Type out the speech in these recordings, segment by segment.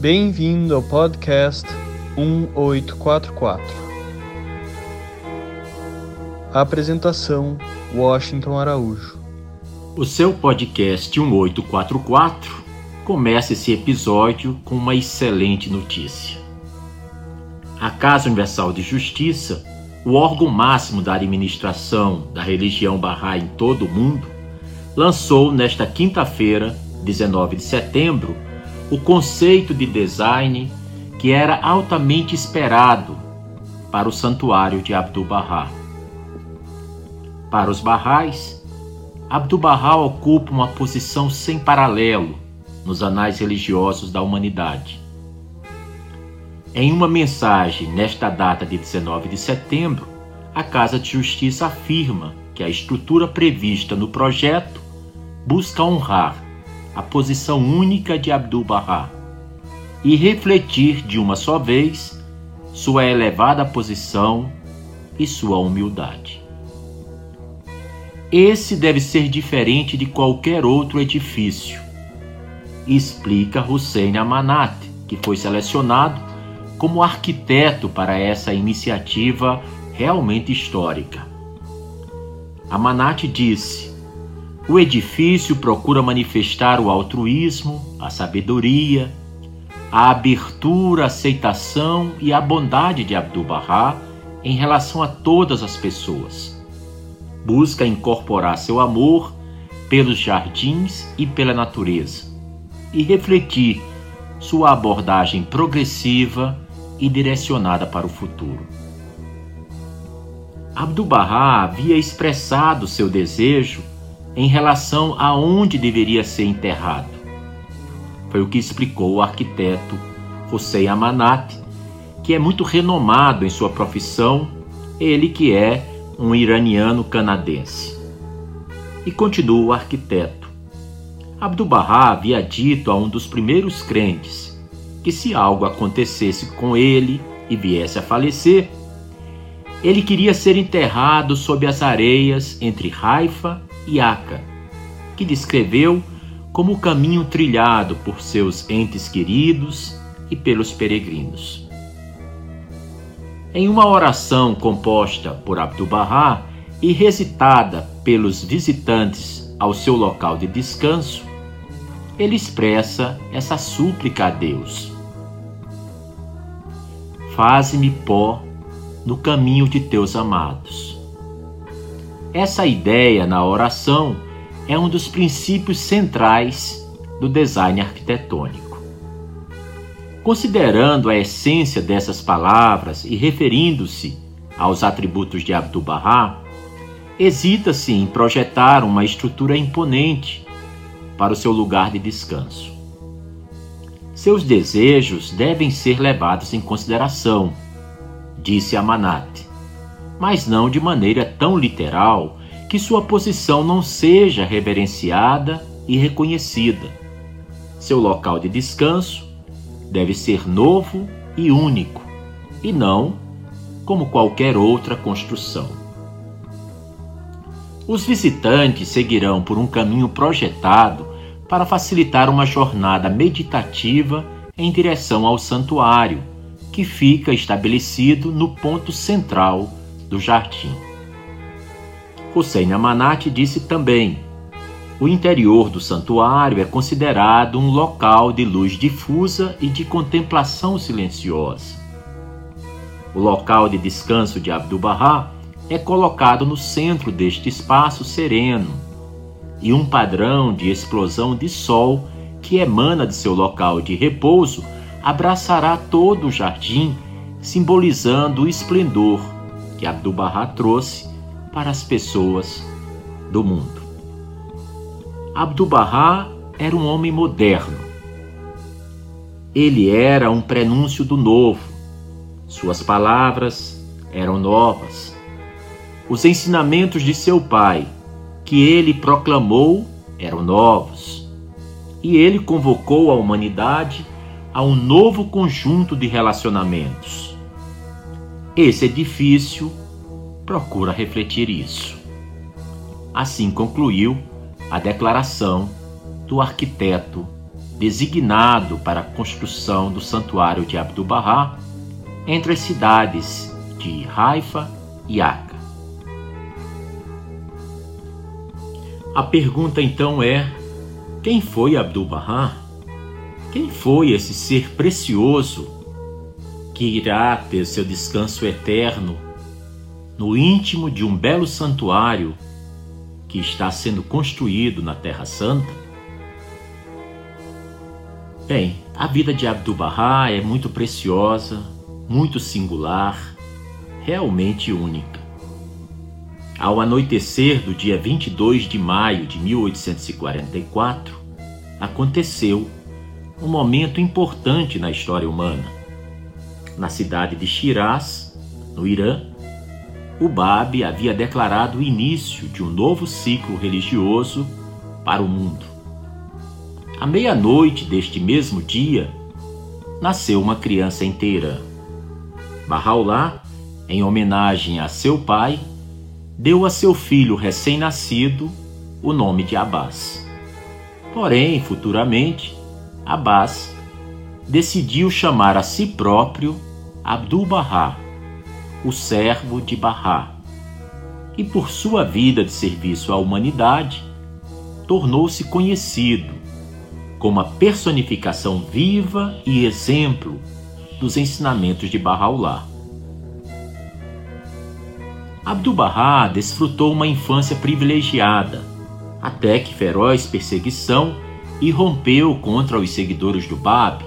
Bem-vindo ao podcast 1844. Apresentação: Washington Araújo. O seu podcast 1844 começa esse episódio com uma excelente notícia. A Casa Universal de Justiça, o órgão máximo da administração da religião Bahá'í em todo o mundo, lançou nesta quinta-feira, 19 de setembro, o conceito de design que era altamente esperado para o santuário de Abdu'l-Bahá. Para os Baha'is, Abdu'l-Bahá ocupa uma posição sem paralelo nos anais religiosos da humanidade. Em uma mensagem nesta data de 19 de setembro, a Casa de Justiça afirma que a estrutura prevista no projeto busca honrar a posição única de Abdu'l-Bahá e refletir de uma só vez sua elevada posição e sua humildade. Esse deve ser diferente de qualquer outro edifício, explica Hussein Amanat, que foi selecionado como arquiteto para essa iniciativa realmente histórica. Amanat disse: o edifício procura manifestar o altruísmo, a sabedoria, a abertura, a aceitação e a bondade de Abdu'l-Bahá em relação a todas as pessoas. Busca incorporar seu amor pelos jardins e pela natureza e refletir sua abordagem progressiva e direcionada para o futuro. Abdu'l-Bahá havia expressado seu desejo em relação a onde deveria ser enterrado. Foi o que explicou o arquiteto Hussein Amanat, que é muito renomado em sua profissão, ele que é um iraniano canadense. E continua o arquiteto. Abdu'l-Bahá havia dito a um dos primeiros crentes que se algo acontecesse com ele e viesse a falecer, ele queria ser enterrado sob as areias entre Haifa Iaca, que descreveu como o caminho trilhado por seus entes queridos e pelos peregrinos. Em uma oração composta por Abdu'l-Bahá e recitada pelos visitantes ao seu local de descanso, ele expressa essa súplica a Deus: Faze-me pó no caminho de teus amados. Essa ideia na oração é um dos princípios centrais do design arquitetônico. Considerando a essência dessas palavras e referindo-se aos atributos de Abdu'l-Bahá, hesita-se em projetar uma estrutura imponente para o seu lugar de descanso. Seus desejos devem ser levados em consideração, disse Amanat mas não de maneira tão literal que sua posição não seja reverenciada e reconhecida. Seu local de descanso deve ser novo e único, e não como qualquer outra construção. Os visitantes seguirão por um caminho projetado para facilitar uma jornada meditativa em direção ao santuário, que fica estabelecido no ponto central do jardim. Hussein Amanat disse também: o interior do santuário é considerado um local de luz difusa e de contemplação silenciosa. O local de descanso de Abdu'l-Bahá é colocado no centro deste espaço sereno, e um padrão de explosão de sol que emana de seu local de repouso abraçará todo o jardim, simbolizando o esplendor que Abdu'l-Bahá trouxe para as pessoas do mundo. Abdu'l-Bahá era um homem moderno. Ele era um prenúncio do novo. Suas palavras eram novas. Os ensinamentos de seu pai, que ele proclamou, eram novos. E ele convocou a humanidade a um novo conjunto de relacionamentos esse edifício procura refletir isso. Assim concluiu a declaração do arquiteto designado para a construção do santuário de Abdu'l-Bahá entre as cidades de Haifa e Acre. A pergunta então é: quem foi Abdu'l-Bahá? Quem foi esse ser precioso que irá ter seu descanso eterno no íntimo de um belo santuário que está sendo construído na Terra Santa? Bem, a vida de Abdu'l-Bahá é muito preciosa, muito singular, realmente única. Ao anoitecer do dia 22 de maio de 1844, aconteceu um momento importante na história humana. Na cidade de Shiraz, no Irã, o Bab havia declarado o início de um novo ciclo religioso para o mundo. À meia-noite deste mesmo dia, nasceu uma criança inteira. Bahá'u'lláh, em homenagem a seu pai, deu a seu filho recém-nascido o nome de Abbas. Porém, futuramente, Abbas decidiu chamar a si próprio Abdu'l-Bahá, o servo de Bahá, e por sua vida de serviço à humanidade, tornou-se conhecido como a personificação viva e exemplo dos ensinamentos de Bahá'u'lláh. Abdu'l-Bahá desfrutou uma infância privilegiada, até que feroz perseguição irrompeu contra os seguidores do Bab,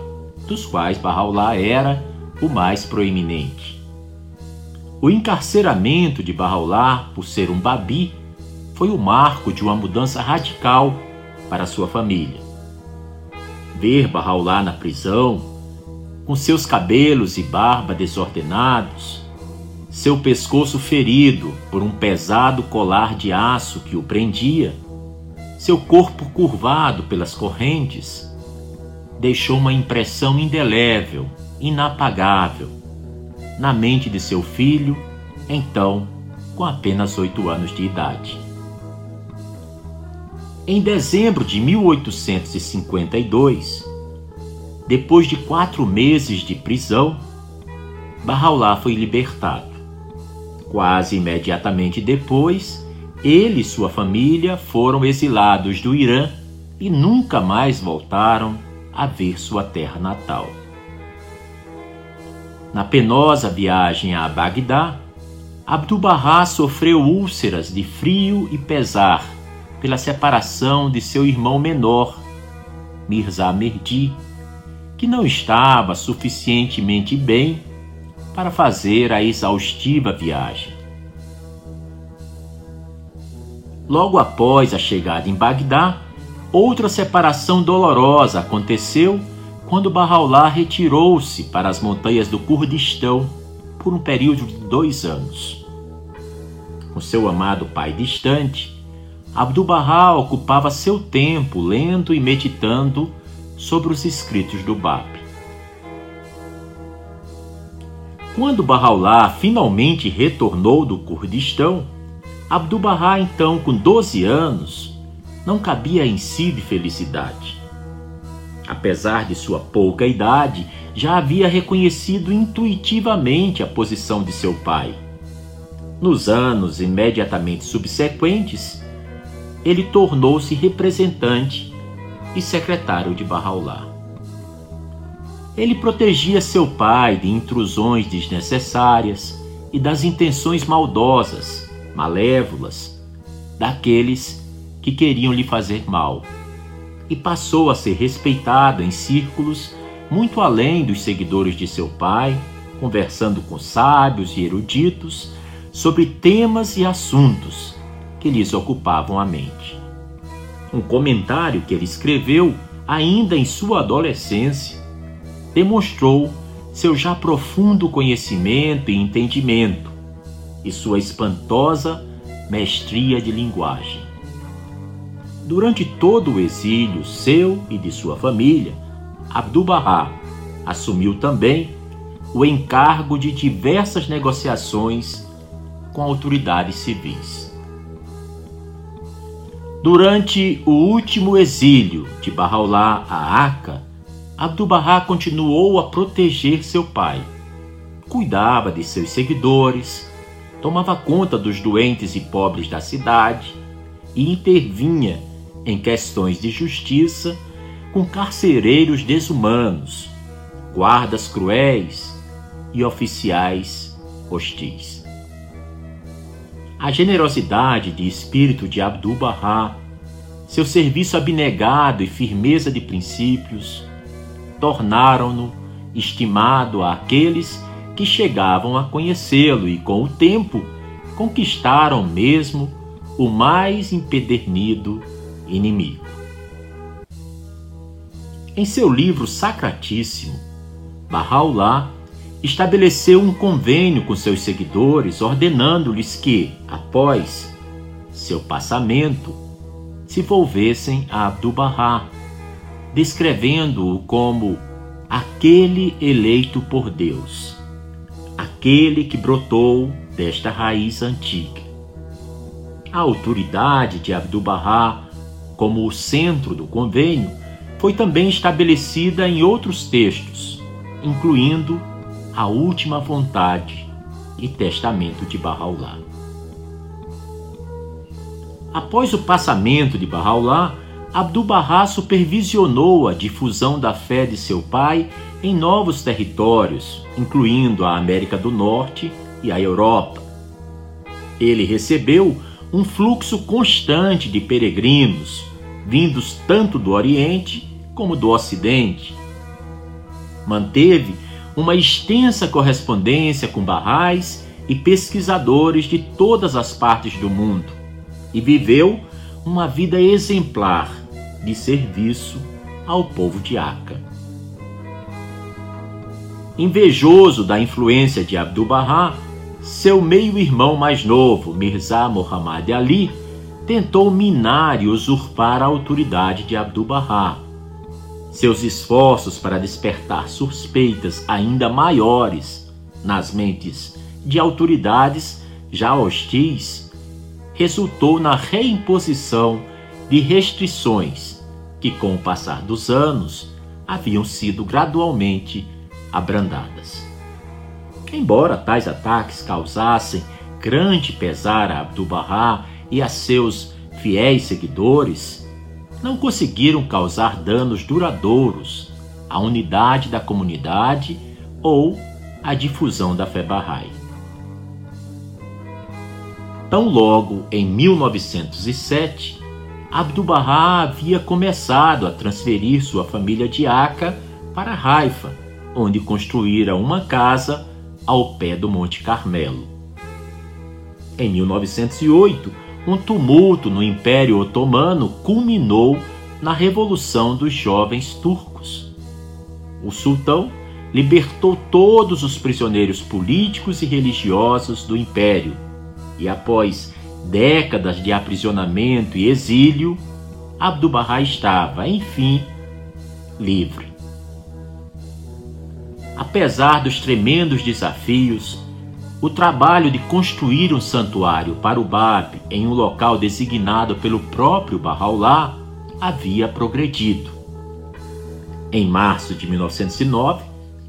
dos quais Bahá'u'lláh era o mais proeminente. O encarceramento de Bahá'u'lláh por ser um Babi foi o marco de uma mudança radical para sua família. Ver Bahá'u'lláh na prisão, com seus cabelos e barba desordenados, seu pescoço ferido por um pesado colar de aço que o prendia, seu corpo curvado pelas correntes, deixou uma impressão indelével, inapagável, na mente de seu filho, então com apenas oito anos de idade. Em dezembro de 1852, depois de quatro meses de prisão, Bahá'u'lláh foi libertado. Quase imediatamente depois, ele e sua família foram exilados do Irã e nunca mais voltaram a ver sua terra natal. Na penosa viagem a Bagdá, Abdu'l-Bahá sofreu úlceras de frio e pesar pela separação de seu irmão menor, Mirza Merdi, que não estava suficientemente bem para fazer a exaustiva viagem. Logo após a chegada em Bagdá, outra separação dolorosa aconteceu quando Bahá'u'lláh retirou-se para as montanhas do Kurdistão por um período de dois anos. Com seu amado pai distante, Abdu'l-Bahá ocupava seu tempo lendo e meditando sobre os escritos do Bab. Quando Bahá'u'lláh finalmente retornou do Kurdistão, Abdu'l-Bahá, então com 12 anos, não cabia em si de felicidade. Apesar de sua pouca idade, já havia reconhecido intuitivamente a posição de seu pai. Nos anos imediatamente subsequentes, ele tornou-se representante e secretário de Bahá'u'lláh. Ele protegia seu pai de intrusões desnecessárias e das intenções maldosas, malévolas, daqueles que queriam lhe fazer mal, e passou a ser respeitado em círculos muito além dos seguidores de seu pai, conversando com sábios e eruditos sobre temas e assuntos que lhes ocupavam a mente. Um comentário que ele escreveu ainda em sua adolescência demonstrou seu já profundo conhecimento e entendimento e sua espantosa mestria de linguagem. Durante todo o exílio seu e de sua família, Abdu'l-Bahá assumiu também o encargo de diversas negociações com autoridades civis. Durante o último exílio de Bahá'u'lláh a Aca, Abdu'l-Bahá continuou a proteger seu pai. Cuidava de seus seguidores, tomava conta dos doentes e pobres da cidade e intervinha em questões de justiça com carcereiros desumanos, guardas cruéis e oficiais hostis. A generosidade de espírito de Abdu'l-Bahá, seu serviço abnegado e firmeza de princípios, tornaram-no estimado àqueles que chegavam a conhecê-lo e, com o tempo, conquistaram mesmo o mais empedernido inimigo. Em seu livro sacratíssimo, Bahá'u'lláh estabeleceu um convênio com seus seguidores, ordenando-lhes que, após seu passamento, se volvessem a Abdu'l-Bahá, descrevendo-o como aquele eleito por Deus, aquele que brotou desta raiz antiga. A autoridade de Abdu'l-Bahá como o centro do convênio foi também estabelecida em outros textos, incluindo a última vontade e testamento de Bahá'u'lláh. Após o passamento de Bahá'u'lláh, Abdu'l-Bahá supervisionou a difusão da fé de seu pai em novos territórios, incluindo a América do Norte e a Europa. Ele recebeu um fluxo constante de peregrinos, vindos tanto do Oriente como do Ocidente. Manteve uma extensa correspondência com barrais e pesquisadores de todas as partes do mundo e viveu uma vida exemplar de serviço ao povo de Aca. Invejoso da influência de Abdu'l-Bahá, seu meio-irmão mais novo, Mirza Muhammad Ali, tentou minar e usurpar a autoridade de Abdu'l-Bahá. Seus esforços para despertar suspeitas ainda maiores nas mentes de autoridades já hostis resultou na reimposição de restrições que, com o passar dos anos, haviam sido gradualmente abrandadas. Embora tais ataques causassem grande pesar a Abdu'l-Bahá e a seus fiéis seguidores, não conseguiram causar danos duradouros à unidade da comunidade ou à difusão da fé Bahá'í. Tão logo em 1907, Abdu'l-Bahá havia começado a transferir sua família de Aca para Haifa, onde construíra uma casa ao pé do Monte Carmelo. Em 1908, um tumulto no Império Otomano culminou na Revolução dos Jovens Turcos. O sultão libertou todos os prisioneiros políticos e religiosos do império e, após décadas de aprisionamento e exílio, Abdu'l-Bahá estava, enfim, livre. Apesar dos tremendos desafios, o trabalho de construir um santuário para o Bab em um local designado pelo próprio Bahá'u'lláh havia progredido. Em março de 1909,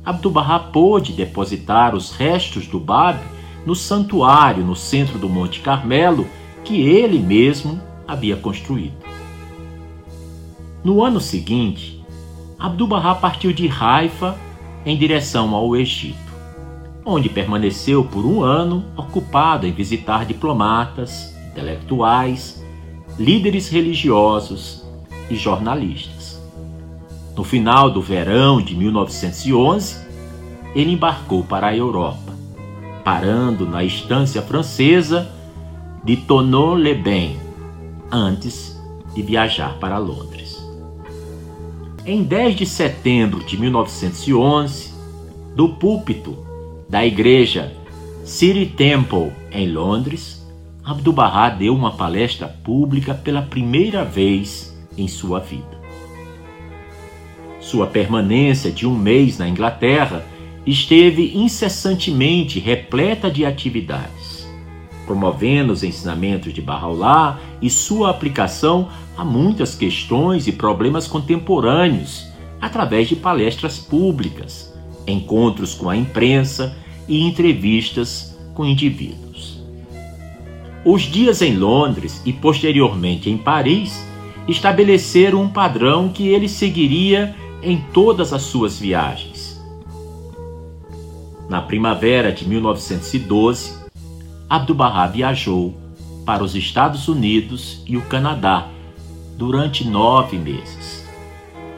Abdu'l-Bahá pôde depositar os restos do Bab no santuário no centro do Monte Carmelo que ele mesmo havia construído. No ano seguinte, Abdu'l-Bahá partiu de Haifa em direção ao Egito onde permaneceu por um ano ocupado em visitar diplomatas, intelectuais, líderes religiosos e jornalistas. No final do verão de 1911, ele embarcou para a Europa, parando na estância francesa de Tonneau-les-Bains, antes de viajar para Londres. Em 10 de setembro de 1911, do púlpito da igreja City Temple em Londres, Abdu'l-Bahá deu uma palestra pública pela primeira vez em sua vida. Sua permanência de um mês na Inglaterra esteve incessantemente repleta de atividades. Promovendo os ensinamentos de Bahá'u'lláh e sua aplicação a muitas questões e problemas contemporâneos através de palestras públicas, encontros com a imprensa e entrevistas com indivíduos. Os dias em Londres e posteriormente em Paris estabeleceram um padrão que ele seguiria em todas as suas viagens. Na primavera de 1912, Abdu'l-Bahá viajou para os Estados Unidos e o Canadá durante nove meses.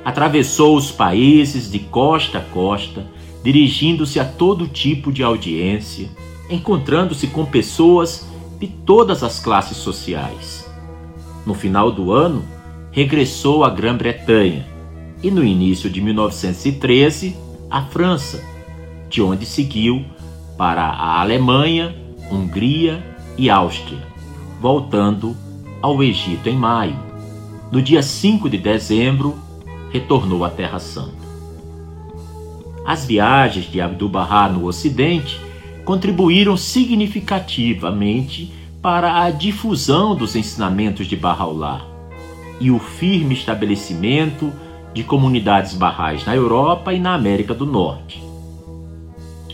Atravessou os países de costa a costa, dirigindo-se a todo tipo de audiência, encontrando-se com pessoas de todas as classes sociais. No final do ano, regressou à Grã-Bretanha e, no início de 1913, à França, de onde seguiu para a Alemanha, Hungria e Áustria, voltando ao Egito em maio. No dia 5 de dezembro, retornou à Terra Santa. As viagens de Abdu'l-Bahá no Ocidente contribuíram significativamente para a difusão dos ensinamentos de Bahá'u'lláh e o firme estabelecimento de comunidades barrais na Europa e na América do Norte.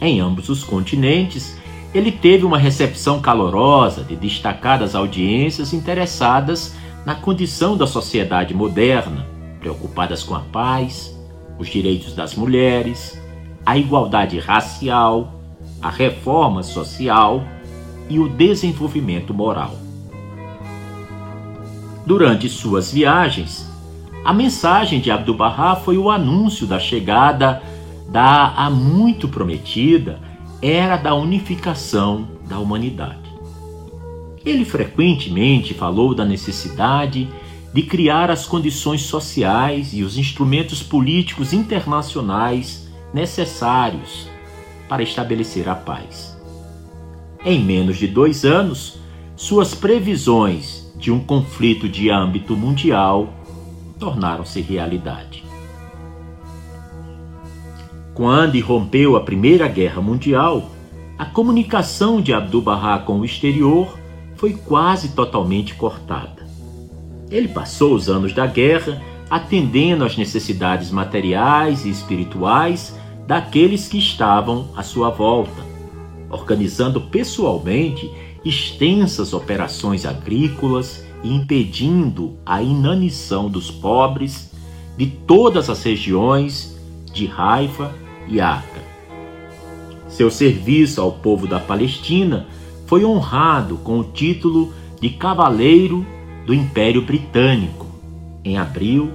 Em ambos os continentes, ele teve uma recepção calorosa de destacadas audiências interessadas na condição da sociedade moderna, preocupadas com a paz, os direitos das mulheres, a igualdade racial, a reforma social e o desenvolvimento moral. Durante suas viagens, a mensagem de Abdu'l-Bahá foi o anúncio da chegada da há muito prometida era da unificação da humanidade. Ele frequentemente falou da necessidade de criar as condições sociais e os instrumentos políticos internacionais necessários para estabelecer a paz. Em menos de dois anos, suas previsões de um conflito de âmbito mundial tornaram-se realidade. Quando irrompeu a Primeira Guerra Mundial, a comunicação de Abdu'l-Bahá com o exterior foi quase totalmente cortada. Ele passou os anos da guerra atendendo às necessidades materiais e espirituais daqueles que estavam à sua volta, organizando pessoalmente extensas operações agrícolas e impedindo a inanição dos pobres de todas as regiões de Haifa e Acre. Seu serviço ao povo da Palestina foi honrado com o título de Cavaleiro do Império Britânico em abril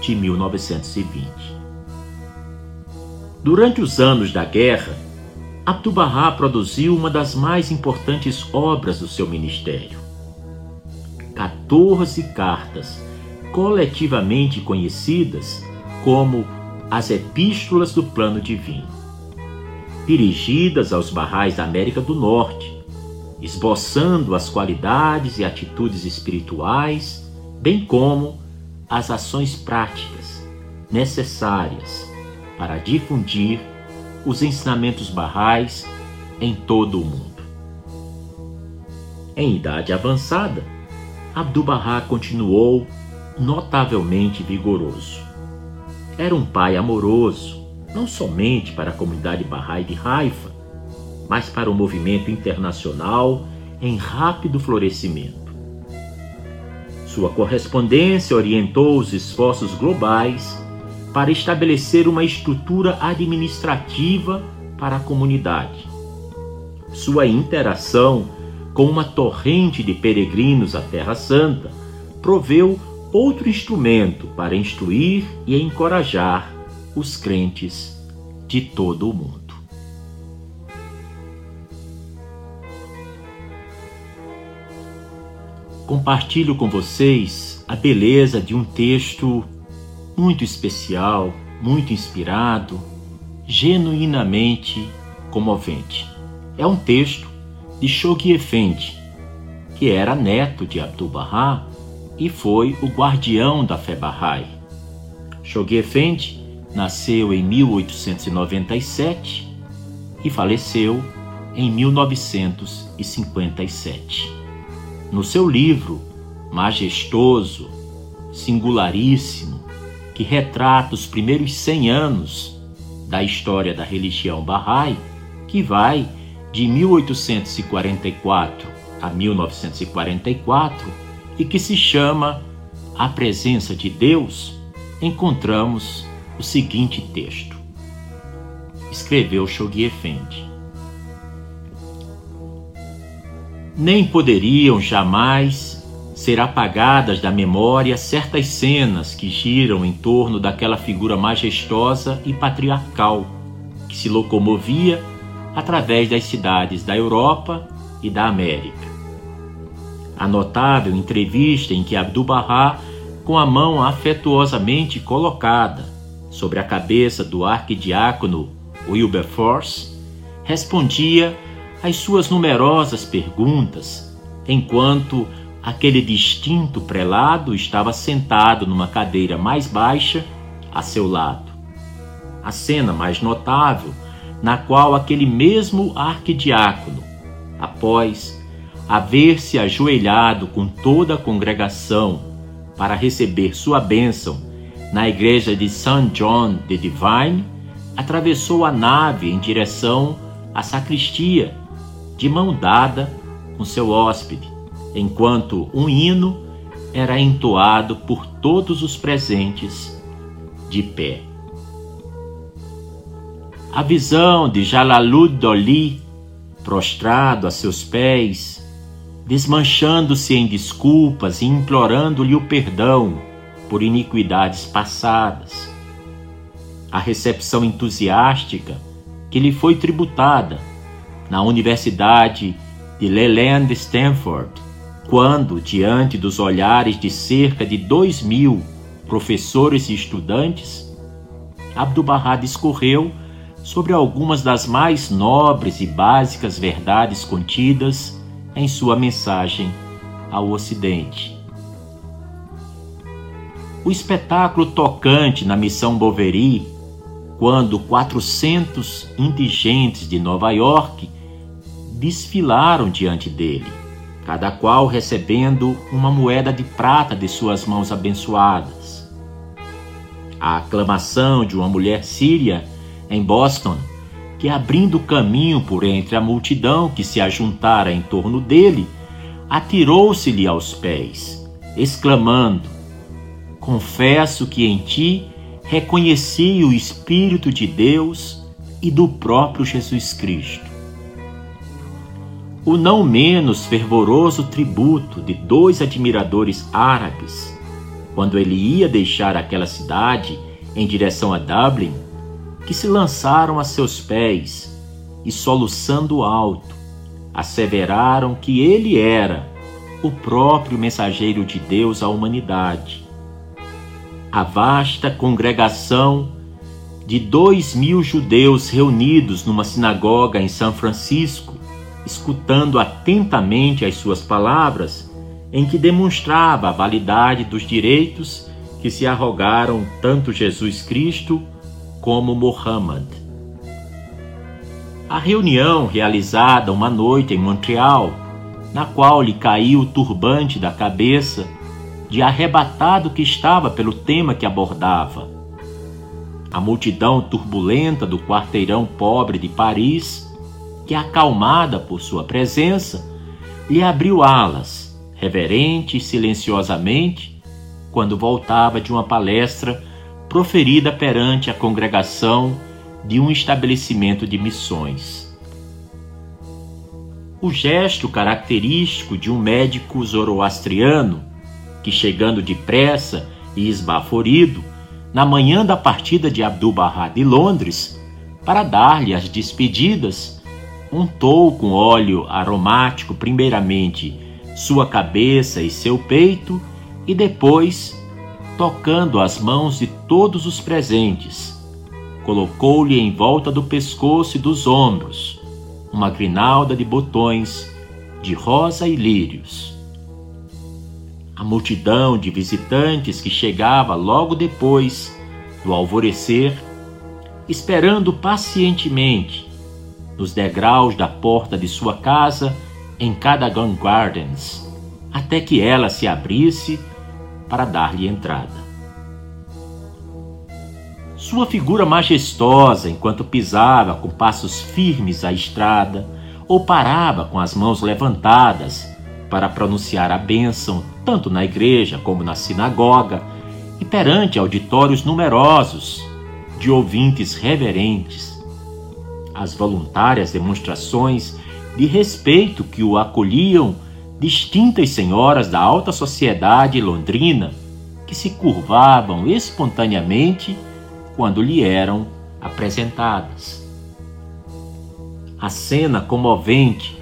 de 1920. Durante os anos da guerra, Abdu'l-Bahá produziu uma das mais importantes obras do seu ministério. 14 cartas, coletivamente conhecidas como as Epístolas do Plano Divino, dirigidas aos barrais da América do Norte, esboçando as qualidades e atitudes espirituais, bem como as ações práticas necessárias para difundir os ensinamentos barrais em todo o mundo. Em idade avançada, Abdu'l-Bahá continuou notavelmente vigoroso. Era um pai amoroso, não somente para a comunidade Bahá'í de Haifa, mas para o movimento internacional em rápido florescimento. Sua correspondência orientou os esforços globais para estabelecer uma estrutura administrativa para a comunidade. Sua interação com uma torrente de peregrinos à Terra Santa proveu outro instrumento para instruir e encorajar os crentes de todo o mundo. compartilho com vocês a beleza de um texto muito especial, muito inspirado, genuinamente comovente. É um texto de Shoghi Effendi, que era neto de Abdu'l-Bahá e foi o guardião da fé Bahá'í. Shoghi Effendi nasceu em 1897 e faleceu em 1957. No seu livro majestoso, singularíssimo, que retrata os primeiros 100 anos da história da religião Bahá'í, que vai de 1844 a 1944 e que se chama A Presença de Deus, encontramos o seguinte texto. Escreveu Shoghi Effendi. Nem poderiam jamais ser apagadas da memória certas cenas que giram em torno daquela figura majestosa e patriarcal que se locomovia através das cidades da Europa e da América. A notável entrevista em que Abdu'l-Bahá, com a mão afetuosamente colocada sobre a cabeça do arquidiácono Wilberforce, respondia às suas numerosas perguntas, enquanto aquele distinto prelado estava sentado numa cadeira mais baixa a seu lado. A cena mais notável, na qual aquele mesmo arquidiácono, após haver se ajoelhado com toda a congregação para receber sua bênção na igreja de St. John the Divine, atravessou a nave em direção à sacristia, de mão dada com seu hóspede, enquanto um hino era entoado por todos os presentes de pé. A visão de Jalalud-Doli, prostrado a seus pés, desmanchando-se em desculpas e implorando-lhe o perdão por iniquidades passadas. A recepção entusiástica que lhe foi tributada na Universidade de Leland Stanford, quando, diante dos olhares de cerca de dois mil professores e estudantes, Abdu'l-Bahá discorreu sobre algumas das mais nobres e básicas verdades contidas em sua mensagem ao Ocidente. O espetáculo tocante na missão Boveri, quando 400 indigentes de Nova York desfilaram diante dele, cada qual recebendo uma moeda de prata de suas mãos abençoadas. A aclamação de uma mulher síria em Boston que, abrindo caminho por entre a multidão que se ajuntara em torno dele, atirou-se-lhe aos pés, exclamando: Confesso que em ti reconheci o Espírito de Deus e do próprio Jesus Cristo. O não menos fervoroso tributo de dois admiradores árabes, quando ele ia deixar aquela cidade em direção a Dublin, que se lançaram a seus pés e, soluçando alto, asseveraram que ele era o próprio mensageiro de Deus à humanidade. A vasta congregação de dois mil judeus reunidos numa sinagoga em São Francisco, escutando atentamente as suas palavras, em que demonstrava a validade dos direitos que se arrogaram tanto Jesus Cristo como Muhammad. A reunião realizada uma noite em Montreal, na qual lhe caiu o turbante da cabeça, de arrebatado que estava pelo tema que abordava. A multidão turbulenta do quarteirão pobre de Paris, que acalmada por sua presença, lhe abriu alas, reverente e silenciosamente, quando voltava de uma palestra proferida perante a congregação de um estabelecimento de missões. O gesto característico de um médico zoroastriano que, chegando depressa e esbaforido, na manhã da partida de Abdu'l-Bahá de Londres, para dar-lhe as despedidas, untou com óleo aromático primeiramente sua cabeça e seu peito e depois tocando as mãos de todos os presentes. Colocou-lhe em volta do pescoço e dos ombros uma grinalda de botões de rosa e lírios. A multidão de visitantes que chegava logo depois do alvorecer, esperando pacientemente nos degraus da porta de sua casa em Cadogan Gardens, até que ela se abrisse para dar-lhe entrada. Sua figura majestosa enquanto pisava com passos firmes a estrada ou parava com as mãos levantadas para pronunciar a bênção tanto na igreja como na sinagoga e perante auditórios numerosos de ouvintes reverentes. As voluntárias demonstrações de respeito que o acolhiam distintas senhoras da alta sociedade londrina que se curvavam espontaneamente quando lhe eram apresentadas. A cena comovente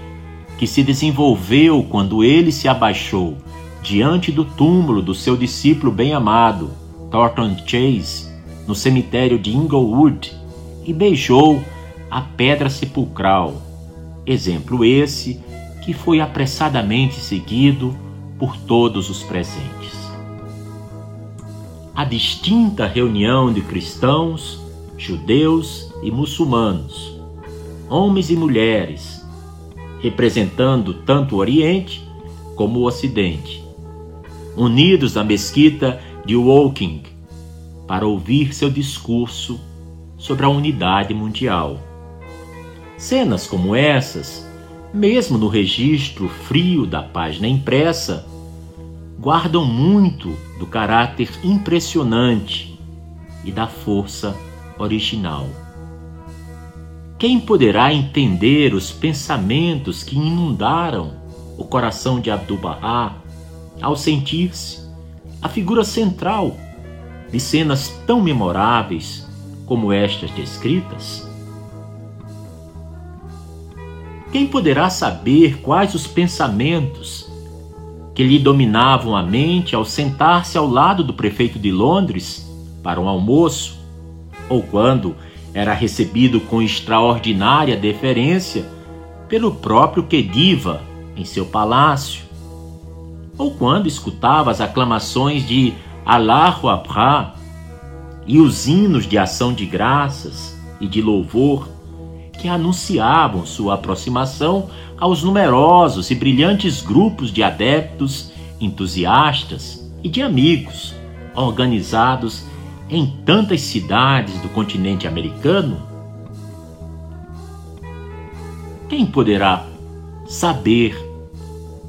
que se desenvolveu quando ele se abaixou diante do túmulo do seu discípulo bem-amado, Thornton Chase, no cemitério de Inglewood, e beijou a pedra sepulcral. Exemplo esse que foi apressadamente seguido por todos os presentes. A distinta reunião de cristãos, judeus e muçulmanos, homens e mulheres, representando tanto o Oriente como o Ocidente, unidos na mesquita de Woking para ouvir seu discurso sobre a unidade mundial. Cenas como essas, mesmo no registro frio da página impressa, guardam muito do caráter impressionante e da força original. Quem poderá entender os pensamentos que inundaram o coração de Abdu'l-Bahá ao sentir-se a figura central de cenas tão memoráveis como estas descritas? Quem poderá saber quais os pensamentos que lhe dominavam a mente ao sentar-se ao lado do prefeito de Londres para um almoço, ou quando era recebido com extraordinária deferência pelo próprio Kediva em seu palácio, ou quando escutava as aclamações de Allahu Akbar e os hinos de ação de graças e de louvor que anunciavam sua aproximação aos numerosos e brilhantes grupos de adeptos, entusiastas e de amigos organizados em tantas cidades do continente americano? Quem poderá saber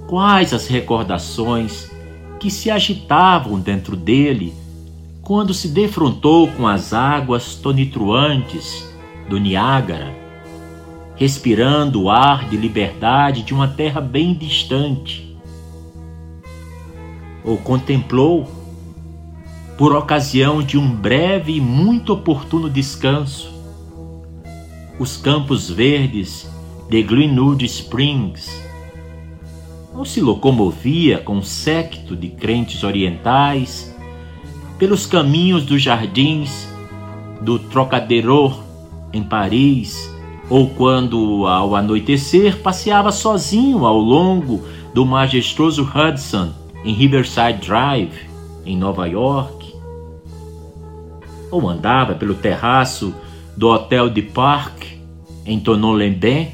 quais as recordações que se agitavam dentro dele quando se defrontou com as águas tonitruantes do Niágara, respirando o ar de liberdade de uma terra bem distante. Ou contemplou por ocasião de um breve e muito oportuno descanso. Os campos verdes de Greenwood Springs. Ou se locomovia com um séquito de crentes orientais pelos caminhos dos jardins do Trocadero em Paris, ou quando, ao anoitecer, passeava sozinho ao longo do majestoso Hudson em Riverside Drive, em Nova York ou andava pelo terraço do Hotel de Parc em Tonon-les-Bains,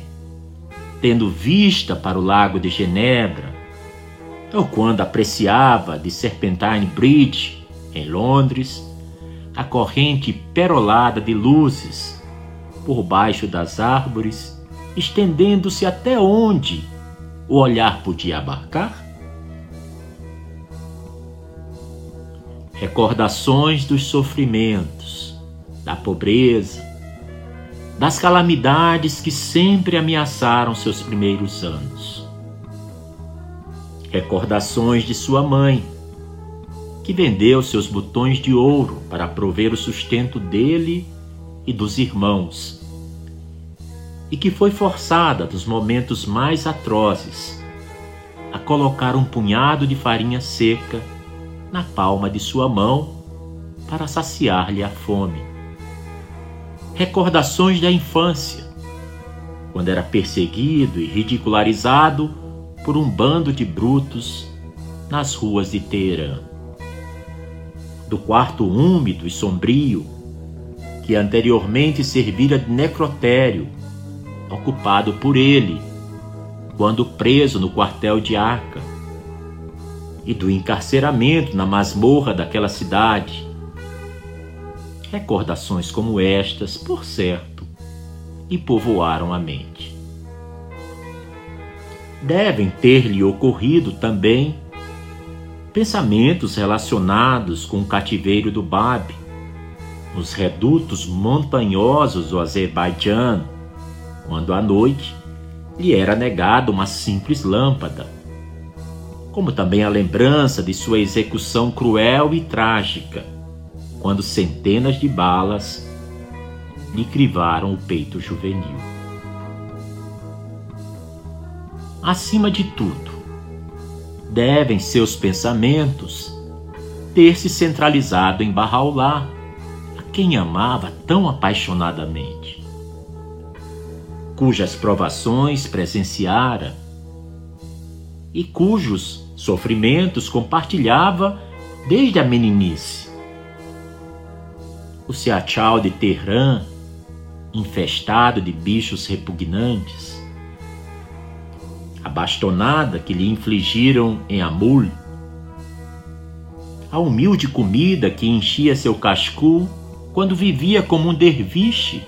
tendo vista para o Lago de Genebra, ou quando apreciava de Serpentine Bridge, em Londres, a corrente perolada de luzes por baixo das árvores, estendendo-se até onde o olhar podia abarcar? recordações dos sofrimentos, da pobreza, das calamidades que sempre ameaçaram seus primeiros anos. Recordações de sua mãe, que vendeu seus botões de ouro para prover o sustento dele e dos irmãos, e que foi forçada nos momentos mais atrozes a colocar um punhado de farinha seca na palma de sua mão para saciar-lhe a fome. Recordações da infância, quando era perseguido e ridicularizado por um bando de brutos nas ruas de Teherã. Do quarto úmido e sombrio, que anteriormente servira de necrotério ocupado por ele quando preso no quartel de Arca, e do encarceramento na masmorra daquela cidade. Recordações como estas, por certo, lhe povoaram a mente. Devem ter-lhe ocorrido também pensamentos relacionados com o cativeiro do Bab, nos redutos montanhosos do Azerbaijão, quando à noite lhe era negada uma simples lâmpada, como também a lembrança de sua execução cruel e trágica, quando centenas de balas lhe crivaram o peito juvenil. Acima de tudo, devem seus pensamentos ter se centralizado em Barraulá, a quem amava tão apaixonadamente, cujas provações presenciara e cujos sofrimentos compartilhava desde a meninice. O Seachal de Terrã, infestado de bichos repugnantes, a bastonada que lhe infligiram em Amul, a humilde comida que enchia seu cascu quando vivia como um derviche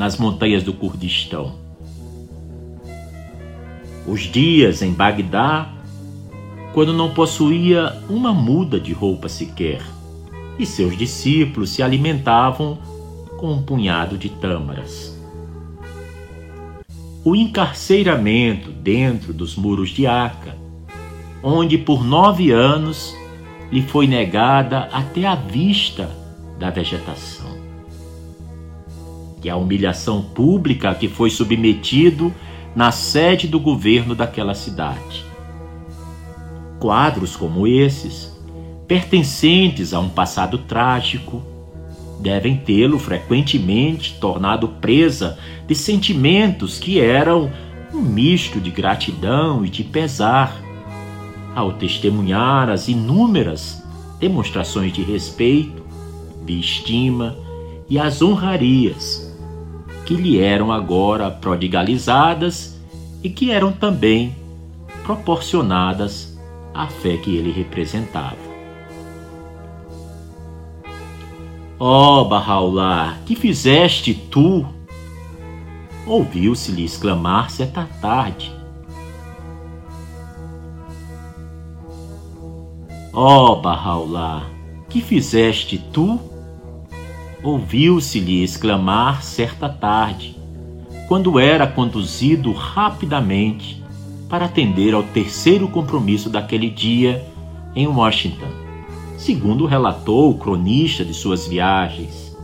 nas montanhas do Kurdistão. Os dias em Bagdá, quando não possuía uma muda de roupa sequer, e seus discípulos se alimentavam com um punhado de tâmaras o encarceiramento dentro dos muros de Aca, onde por nove anos lhe foi negada até a vista da vegetação. E a humilhação pública a que foi submetido na sede do governo daquela cidade. Quadros como esses, pertencentes a um passado trágico, devem tê-lo frequentemente tornado presa de sentimentos que eram um misto de gratidão e de pesar, ao testemunhar as inúmeras demonstrações de respeito, de estima e as honrarias que lhe eram agora prodigalizadas e que eram também proporcionadas à fé que ele representava. Ó oh, Barraulá, que fizeste tu? Ouviu-se-lhe exclamar certa tarde. Ó oh, Barraulá, que fizeste tu? Ouviu-se-lhe exclamar certa tarde, quando era conduzido rapidamente para atender ao terceiro compromisso daquele dia em Washington segundo relatou o cronista de suas viagens.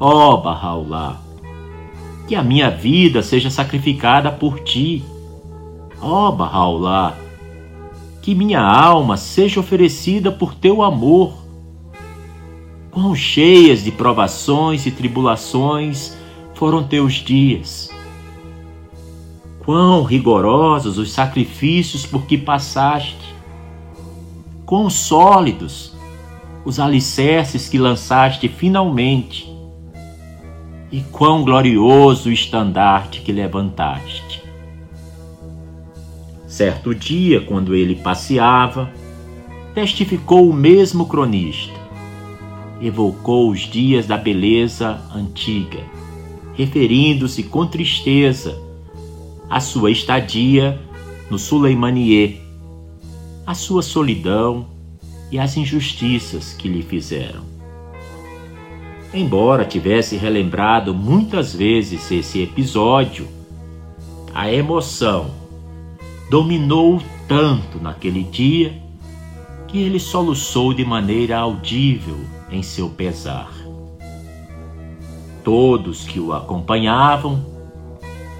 Ó oh, Bahá'u'lláh, que a minha vida seja sacrificada por ti. Ó oh, Bahá'u'lláh, que minha alma seja oferecida por teu amor. Quão cheias de provações e tribulações foram teus dias. Quão rigorosos os sacrifícios por que passaste quão sólidos os alicerces que lançaste finalmente, e quão glorioso o estandarte que levantaste. Certo dia, quando ele passeava, testificou o mesmo cronista. Evocou os dias da beleza antiga, referindo-se com tristeza à sua estadia no Suleimanier, a sua solidão e as injustiças que lhe fizeram. Embora tivesse relembrado muitas vezes esse episódio, a emoção dominou tanto naquele dia que ele soluçou de maneira audível em seu pesar. Todos que o acompanhavam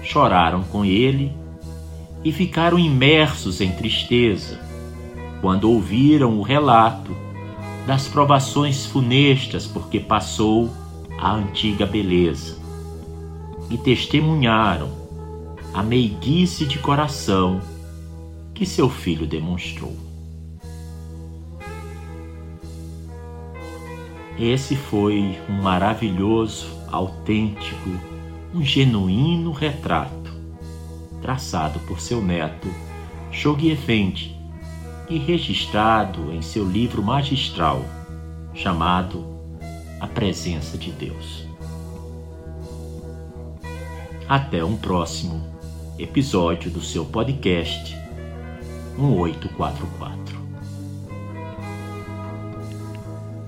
choraram com ele e ficaram imersos em tristeza quando ouviram o relato das provações funestas porque passou a antiga beleza e testemunharam a meiguice de coração que seu filho demonstrou. Esse foi um maravilhoso, autêntico um genuíno retrato, traçado por seu neto, Shoghi Effendi, e registrado em seu livro magistral, chamado A Presença de Deus. Até um próximo episódio do seu podcast 1844.